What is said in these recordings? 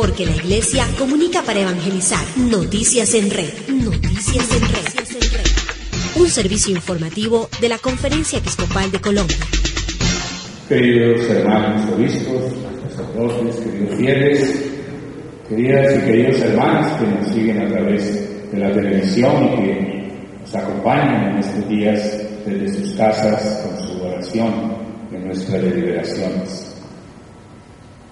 porque la iglesia comunica para evangelizar. Noticias en red. Noticias en red. Un servicio informativo de la Conferencia Episcopal de Colombia. Queridos hermanos obispos, sacerdotes, queridos fieles, queridas y queridos hermanos que nos siguen a través de la televisión y que nos acompañan en estos días desde sus casas con su oración en nuestras deliberaciones.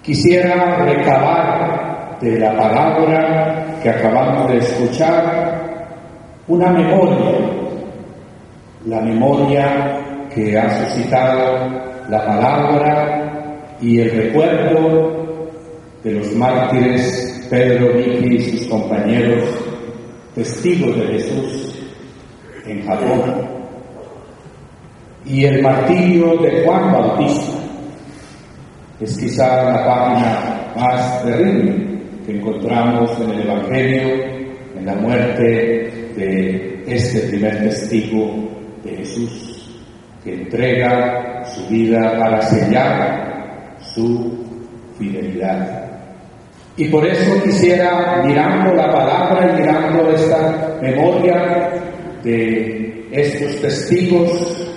Quisiera recabar de la palabra que acabamos de escuchar una memoria, la memoria que ha suscitado la palabra y el recuerdo de los mártires Pedro, Vicky y sus compañeros, testigos de Jesús en Japón, y el martirio de Juan Bautista es quizá la página más terrible que encontramos en el Evangelio, en la muerte de este primer testigo de Jesús, que entrega su vida para sellar su fidelidad. Y por eso quisiera, mirando la palabra y mirando esta memoria de estos testigos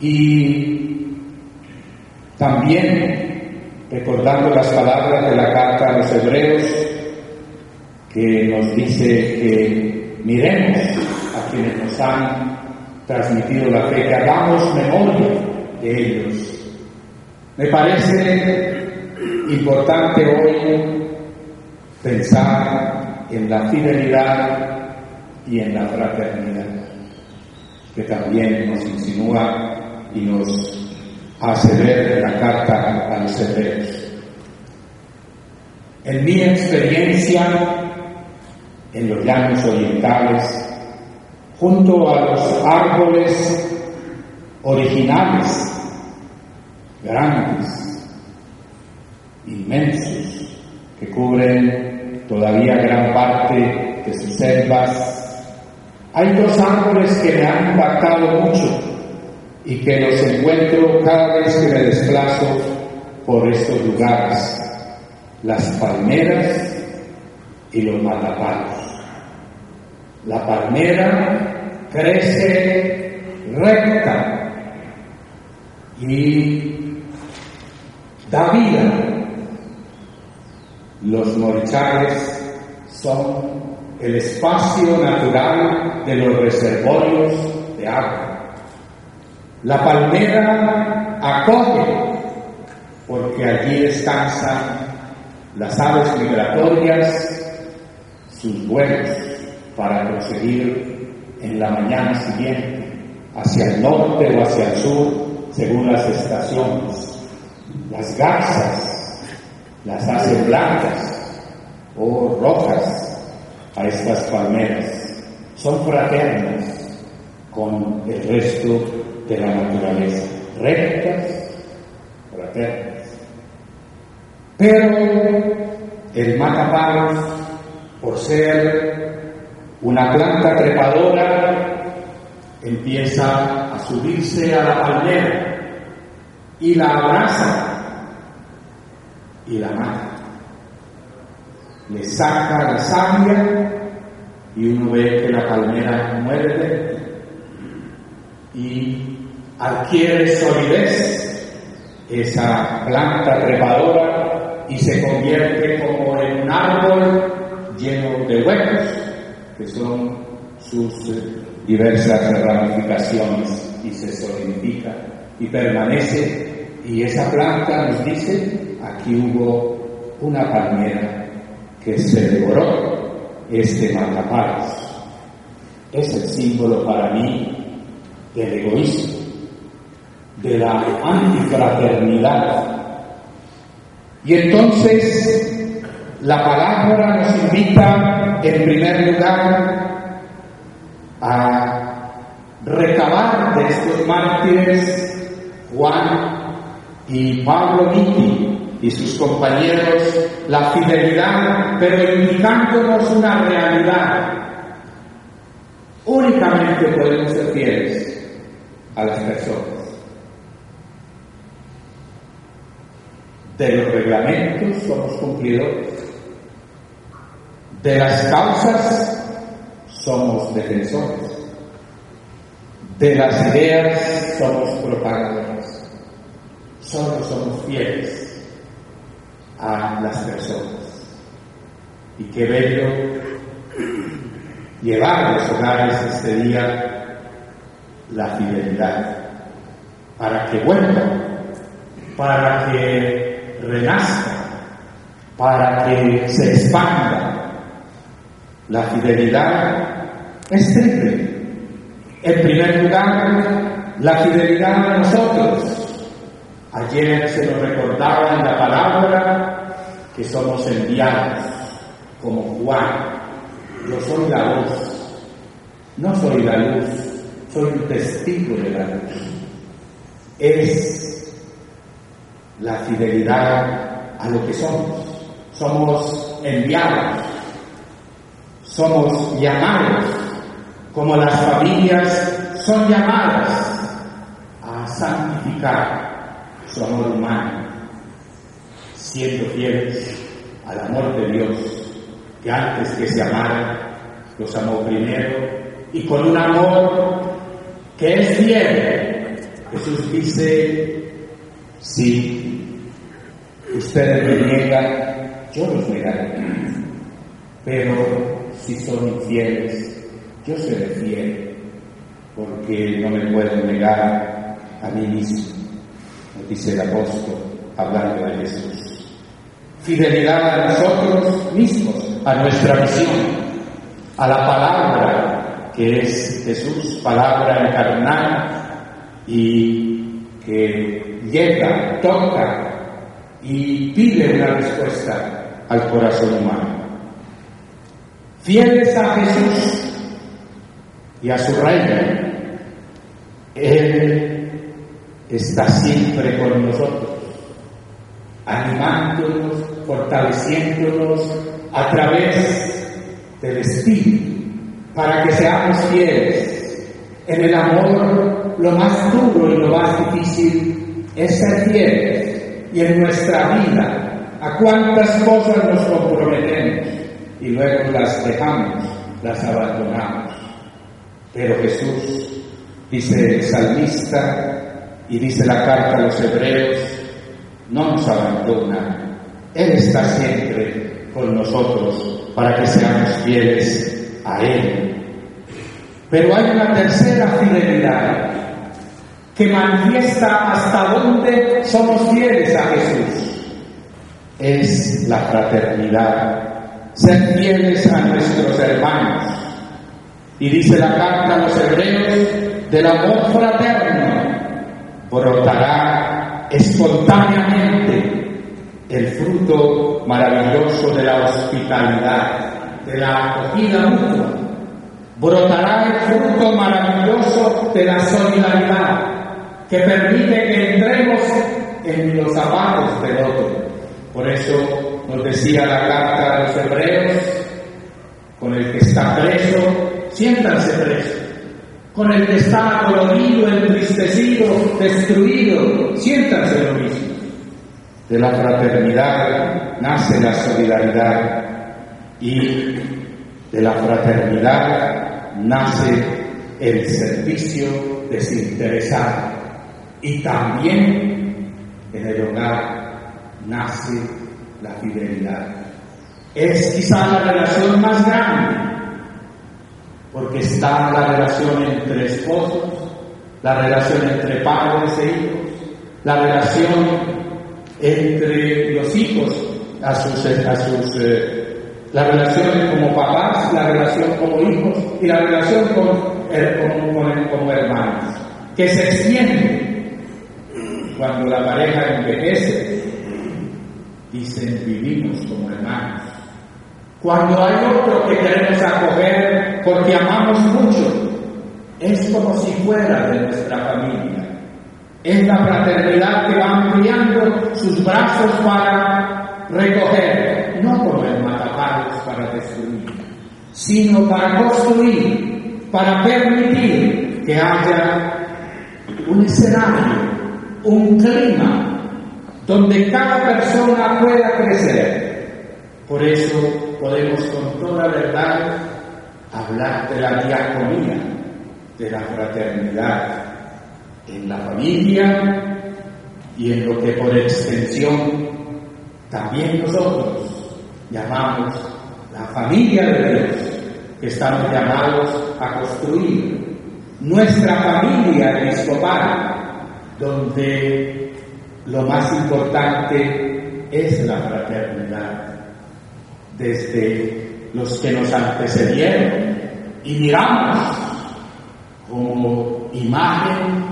y también recordando las palabras de la carta a los hebreos, que nos dice que miremos a quienes nos han transmitido la fe, que hagamos memoria de ellos. Me parece importante hoy pensar en la fidelidad y en la fraternidad, que también nos insinúa y nos hace ver la carta a los hebreos. En mi experiencia en los llanos orientales, junto a los árboles originales, grandes, inmensos, que cubren todavía gran parte de sus selvas, hay dos árboles que me han impactado mucho y que los encuentro cada vez que me desplazo por estos lugares, las palmeras y los matapalos. La palmera crece recta y da vida. Los morichales son el espacio natural de los reservorios de agua. La palmera acoge porque allí descansan las aves migratorias, sus vuelos para proseguir en la mañana siguiente hacia el norte o hacia el sur según las estaciones. Las garzas las hacen blancas o rojas a estas palmeras. Son fraternas con el resto de la naturaleza, rectas, fraternas. Pero el matapalos, por ser una planta trepadora, empieza a subirse a la palmera y la abraza y la mata. Le saca la savia y uno ve que la palmera muere y adquiere solidez esa planta trepadora y se convierte como en un árbol lleno de huecos, que son sus eh, diversas ramificaciones, y se solidifica y permanece. Y esa planta nos dice, aquí hubo una palmera que se devoró este matapalos. Es el símbolo para mí del egoísmo de la antifraternidad. Y entonces la palabra nos invita en primer lugar a recabar de estos mártires Juan y Pablo Miti y sus compañeros la fidelidad, pero indicándonos una realidad. Únicamente podemos ser fieles a las personas. de los reglamentos somos cumplidores, De las causas somos defensores. De las ideas somos propagadores. Solo somos fieles a las personas. Y qué bello llevar los hogares este día la fidelidad para que vuelva, para que renazca, para que se expanda. La fidelidad es triple. En primer lugar, la fidelidad a nosotros. Ayer se nos recordaba en la palabra que somos enviados, como Juan. Yo soy la voz, no soy la luz, soy un testigo de la luz. Es la fidelidad a lo que somos. Somos enviados, somos llamados, como las familias son llamadas a santificar su amor humano, siendo fieles al amor de Dios, que antes que se amara, los amó primero, y con un amor que es fiel. Jesús dice, si ustedes me niegan, yo los negaré. Pero si son infieles, yo seré fiel, porque no me puedo negar a mí mismo, nos dice el apóstol hablando de Jesús. Fidelidad a nosotros mismos, a nuestra misión, a la palabra que es Jesús, palabra encarnada y que llega, toca y pide una respuesta al corazón humano. Fieles a Jesús y a su reino, Él está siempre con nosotros, animándonos, fortaleciéndonos a través del Espíritu, para que seamos fieles. En el amor, lo más duro y lo más difícil es ser fieles. Y en nuestra vida, a cuántas cosas nos comprometemos y luego las dejamos, las abandonamos. Pero Jesús, dice el salmista y dice la carta a los hebreos, no nos abandona. Él está siempre con nosotros para que seamos fieles a Él. Pero hay una tercera fidelidad que manifiesta hasta dónde somos fieles a Jesús. Es la fraternidad ser fieles a nuestros hermanos. Y dice la carta a los hebreos, del amor fraterno brotará espontáneamente el fruto maravilloso de la hospitalidad, de la acogida mutua. Brotará el fruto maravilloso de la solidaridad que permite que entremos en los zapatos del otro. Por eso nos decía la carta a los hebreos, con el que está preso, siéntanse preso. Con el que está dolorido, entristecido, destruido, siéntanse lo mismo. De la fraternidad nace la solidaridad y de la fraternidad nace el servicio desinteresado. Y también en el hogar nace la fidelidad. Es quizá la relación más grande, porque está la relación entre esposos, la relación entre padres e hijos, la relación entre los hijos a sus, a eh, la relación como papás, la relación como hijos y la relación con, como, como hermanos, que se extiende cuando la pareja envejece dicen vivimos como hermanos. Cuando hay otro que queremos acoger porque amamos mucho, es como si fuera de nuestra familia. Es la fraternidad que va ampliando sus brazos para recoger, no como el para destruir, sino para construir, para permitir que haya un escenario, un clima donde cada persona pueda crecer, Por eso podemos con toda verdad hablar de la diaconía, de la fraternidad en la familia y en lo que por extensión también nosotros llamamos la familia de Dios, que estamos llamados a construir nuestra familia episcopal, donde lo más importante es la fraternidad desde los que nos antecedieron y miramos como imagen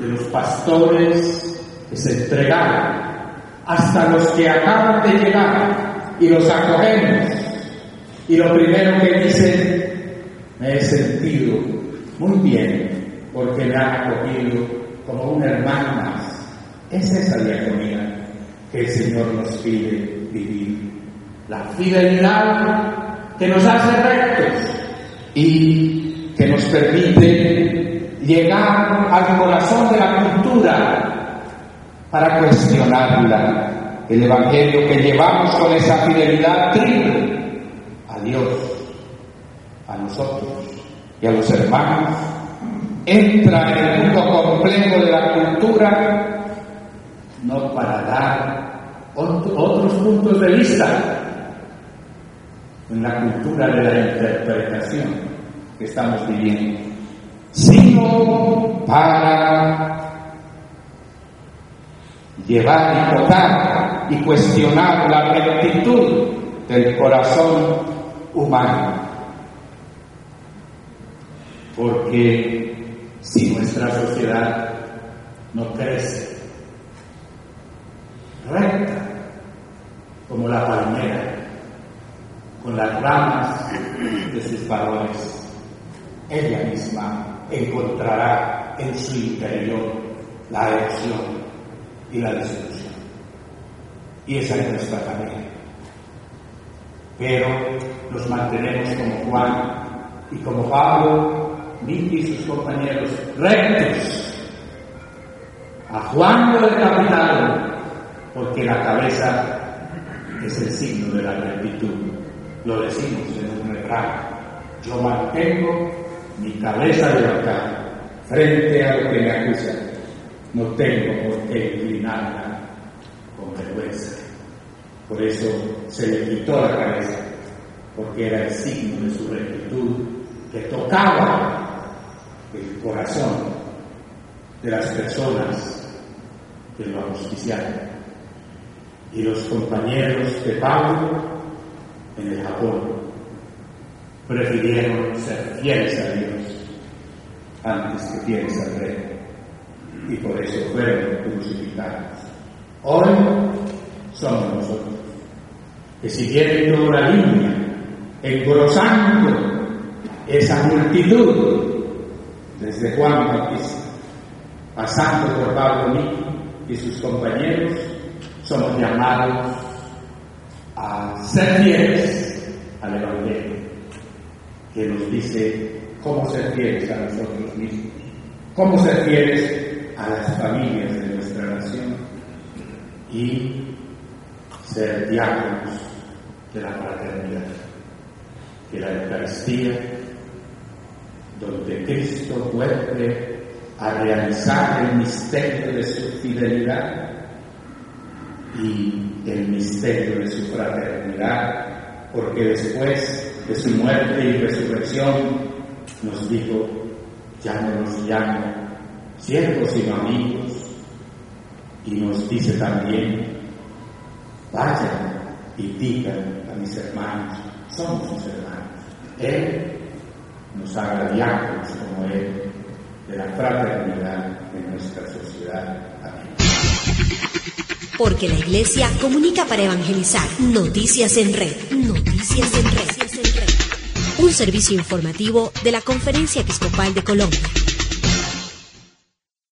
de los pastores que se entregaron hasta los que acaban de llegar y los acogemos. Y lo primero que dicen me he sentido muy bien porque me han acogido como un hermano más es esa diaconía que el Señor nos pide vivir. La fidelidad que nos hace rectos y que nos permite llegar al corazón de la cultura para cuestionarla. El Evangelio que llevamos con esa fidelidad triple a Dios, a nosotros y a los hermanos, entra en el mundo complejo de la cultura no para dar otros puntos de vista, en la cultura de la interpretación que estamos viviendo, sino para llevar y tocar y cuestionar la rectitud del corazón humano. Porque si nuestra sociedad no crece recta como la palmera, con las ramas de sus valores, ella misma encontrará en su interior la erosión y la destrucción. Y esa es nuestra tarea. Pero nos mantenemos como Juan y como Pablo, Miki y sus compañeros, rectos. A Juan lo decapitaron porque la cabeza es el signo de la rectitud lo decimos en un refrán, yo mantengo mi cabeza levantada frente a lo que me acusa, no tengo por qué inclinarla vergüenza. Por eso se le quitó la cabeza, porque era el signo de su rectitud que tocaba el corazón de las personas que lo ajusticiaron. Y los compañeros de Pablo en el Japón prefirieron ser fieles a Dios antes que fieles al rey y por eso fueron crucificados. Hoy somos nosotros que siguiendo la línea, engrosando esa multitud desde Juan Bautista, pasando por Pablo y sus compañeros, somos llamados a ser fieles al Evangelio, que nos dice cómo ser fieles a nosotros mismos, cómo ser fieles a las familias de y ser diáconos de la fraternidad, que la Eucaristía, donde Cristo vuelve a realizar el misterio de su fidelidad y el misterio de su fraternidad, porque después de su muerte y resurrección nos dijo, ya no nos llamo siervos sino amigos, y nos dice también, vayan y digan a mis hermanos, somos sus hermanos. Él nos haga diáconos como Él de la fraternidad en nuestra sociedad. Amén. Porque la Iglesia comunica para evangelizar. Noticias en red. Noticias en red. Un servicio informativo de la Conferencia Episcopal de Colombia.